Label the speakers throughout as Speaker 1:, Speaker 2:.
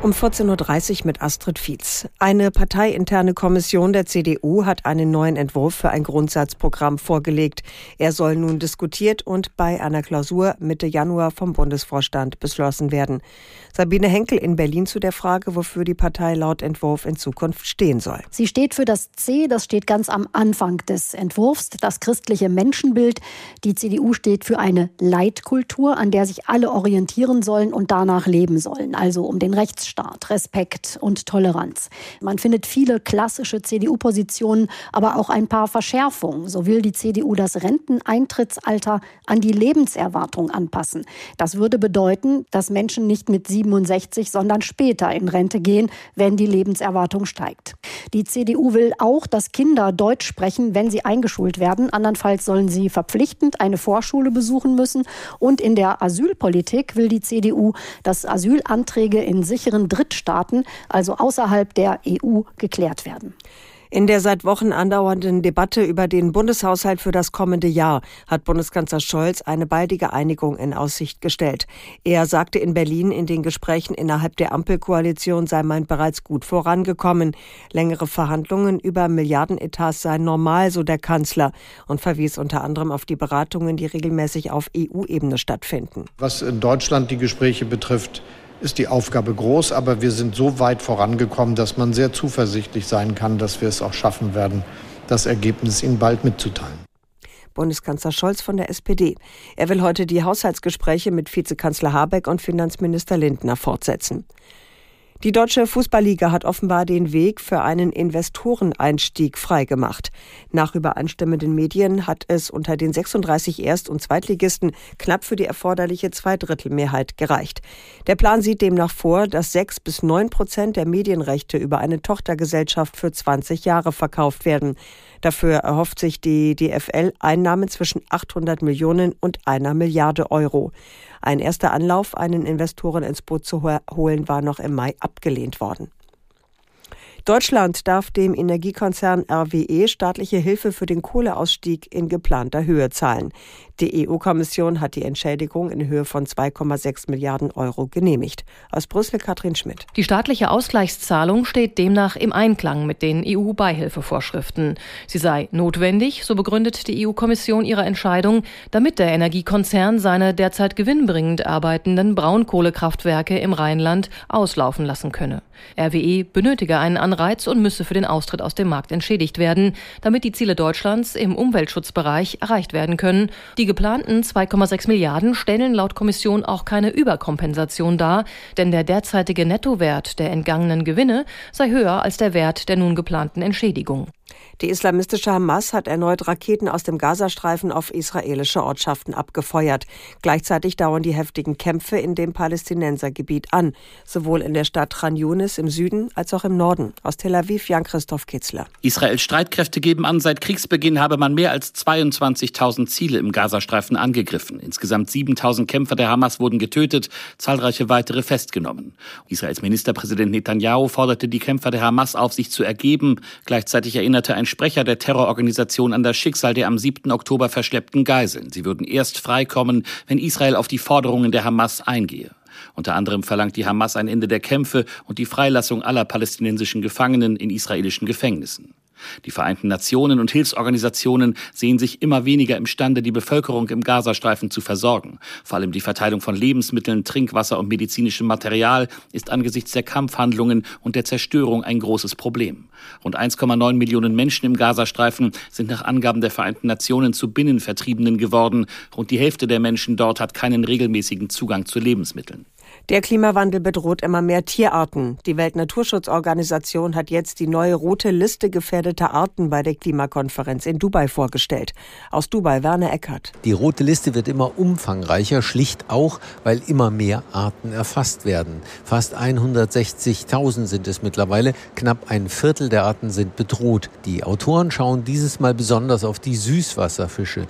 Speaker 1: Um 14.30 Uhr mit Astrid Fietz. Eine parteiinterne Kommission der CDU hat einen neuen Entwurf für ein Grundsatzprogramm vorgelegt. Er soll nun diskutiert und bei einer Klausur Mitte Januar vom Bundesvorstand beschlossen werden. Sabine Henkel in Berlin zu der Frage, wofür die Partei laut Entwurf in Zukunft stehen soll.
Speaker 2: Sie steht für das C, das steht ganz am Anfang des Entwurfs, das christliche Menschenbild. Die CDU steht für eine Leitkultur, an der sich alle orientieren sollen und danach leben sollen. Also um den Rechts Rechtsstaat, Respekt und Toleranz. Man findet viele klassische CDU-Positionen, aber auch ein paar Verschärfungen. So will die CDU das Renteneintrittsalter an die Lebenserwartung anpassen. Das würde bedeuten, dass Menschen nicht mit 67, sondern später in Rente gehen, wenn die Lebenserwartung steigt. Die CDU will auch, dass Kinder Deutsch sprechen, wenn sie eingeschult werden. Andernfalls sollen sie verpflichtend eine Vorschule besuchen müssen. Und in der Asylpolitik will die CDU, dass Asylanträge in sicheren anderen Drittstaaten, also außerhalb der EU, geklärt werden.
Speaker 1: In der seit Wochen andauernden Debatte über den Bundeshaushalt für das kommende Jahr hat Bundeskanzler Scholz eine baldige Einigung in Aussicht gestellt. Er sagte in Berlin, in den Gesprächen innerhalb der Ampelkoalition sei man bereits gut vorangekommen. Längere Verhandlungen über Milliardenetats seien normal, so der Kanzler, und verwies unter anderem auf die Beratungen, die regelmäßig auf EU-Ebene stattfinden.
Speaker 3: Was in Deutschland die Gespräche betrifft, ist die Aufgabe groß, aber wir sind so weit vorangekommen, dass man sehr zuversichtlich sein kann, dass wir es auch schaffen werden, das Ergebnis Ihnen bald mitzuteilen.
Speaker 1: Bundeskanzler Scholz von der SPD. Er will heute die Haushaltsgespräche mit Vizekanzler Habeck und Finanzminister Lindner fortsetzen. Die deutsche Fußballliga hat offenbar den Weg für einen Investoreneinstieg freigemacht. Nach übereinstimmenden Medien hat es unter den 36 Erst- und Zweitligisten knapp für die erforderliche Zweidrittelmehrheit gereicht. Der Plan sieht demnach vor, dass sechs bis neun Prozent der Medienrechte über eine Tochtergesellschaft für 20 Jahre verkauft werden. Dafür erhofft sich die DFL Einnahmen zwischen 800 Millionen und einer Milliarde Euro. Ein erster Anlauf, einen Investoren ins Boot zu holen, war noch im Mai abgelehnt worden. Deutschland darf dem Energiekonzern RWE staatliche Hilfe für den Kohleausstieg in geplanter Höhe zahlen. Die EU-Kommission hat die Entschädigung in Höhe von 2,6 Milliarden Euro genehmigt. Aus Brüssel Katrin Schmidt.
Speaker 4: Die staatliche Ausgleichszahlung steht demnach im Einklang mit den EU-Beihilfevorschriften. Sie sei notwendig, so begründet die EU-Kommission ihre Entscheidung, damit der Energiekonzern seine derzeit gewinnbringend arbeitenden Braunkohlekraftwerke im Rheinland auslaufen lassen könne. RWE benötige einen Anreiz und müsse für den Austritt aus dem Markt entschädigt werden, damit die Ziele Deutschlands im Umweltschutzbereich erreicht werden können. Die geplanten 2,6 Milliarden stellen laut Kommission auch keine Überkompensation dar, denn der derzeitige Nettowert der entgangenen Gewinne sei höher als der Wert der nun geplanten Entschädigung.
Speaker 1: Die islamistische Hamas hat erneut Raketen aus dem Gazastreifen auf israelische Ortschaften abgefeuert. Gleichzeitig dauern die heftigen Kämpfe in dem Palästinensergebiet an, sowohl in der Stadt Khan Yunis im Süden als auch im Norden. Aus Tel Aviv Jan-Christoph Kitzler.
Speaker 5: Israels Streitkräfte geben an, seit Kriegsbeginn habe man mehr als 22.000 Ziele im Gazastreifen angegriffen. Insgesamt 7.000 Kämpfer der Hamas wurden getötet, zahlreiche weitere festgenommen. Israels Ministerpräsident Netanyahu forderte die Kämpfer der Hamas auf, sich zu ergeben. Gleichzeitig erinnerte ein Sprecher der Terrororganisation an das Schicksal der am 7. Oktober verschleppten Geiseln. Sie würden erst freikommen, wenn Israel auf die Forderungen der Hamas eingehe. Unter anderem verlangt die Hamas ein Ende der Kämpfe und die Freilassung aller palästinensischen Gefangenen in israelischen Gefängnissen. Die Vereinten Nationen und Hilfsorganisationen sehen sich immer weniger imstande, die Bevölkerung im Gazastreifen zu versorgen. Vor allem die Verteilung von Lebensmitteln, Trinkwasser und medizinischem Material ist angesichts der Kampfhandlungen und der Zerstörung ein großes Problem. Rund 1,9 Millionen Menschen im Gazastreifen sind nach Angaben der Vereinten Nationen zu Binnenvertriebenen geworden. Rund die Hälfte der Menschen dort hat keinen regelmäßigen Zugang zu Lebensmitteln.
Speaker 1: Der Klimawandel bedroht immer mehr Tierarten. Die Weltnaturschutzorganisation hat jetzt die neue rote Liste gefährdeter Arten bei der Klimakonferenz in Dubai vorgestellt. Aus Dubai Werner Eckert.
Speaker 6: Die rote Liste wird immer umfangreicher, schlicht auch, weil immer mehr Arten erfasst werden. Fast 160.000 sind es mittlerweile. Knapp ein Viertel der Arten sind bedroht. Die Autoren schauen dieses Mal besonders auf die Süßwasserfische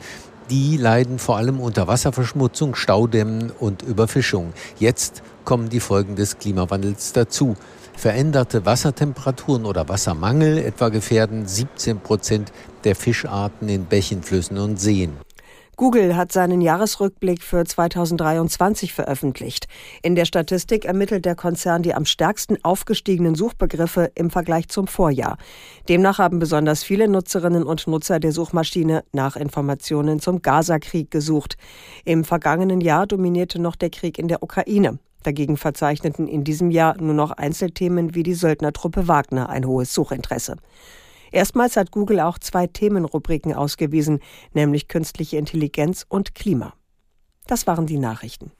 Speaker 6: die leiden vor allem unter Wasserverschmutzung, Staudämmen und Überfischung. Jetzt kommen die Folgen des Klimawandels dazu. Veränderte Wassertemperaturen oder Wassermangel etwa gefährden 17 Prozent der Fischarten in Bächen, Flüssen und Seen.
Speaker 1: Google hat seinen Jahresrückblick für 2023 veröffentlicht. In der Statistik ermittelt der Konzern die am stärksten aufgestiegenen Suchbegriffe im Vergleich zum Vorjahr. Demnach haben besonders viele Nutzerinnen und Nutzer der Suchmaschine nach Informationen zum Gaza-Krieg gesucht. Im vergangenen Jahr dominierte noch der Krieg in der Ukraine. Dagegen verzeichneten in diesem Jahr nur noch Einzelthemen wie die Söldnertruppe Wagner ein hohes Suchinteresse. Erstmals hat Google auch zwei Themenrubriken ausgewiesen, nämlich künstliche Intelligenz und Klima. Das waren die Nachrichten.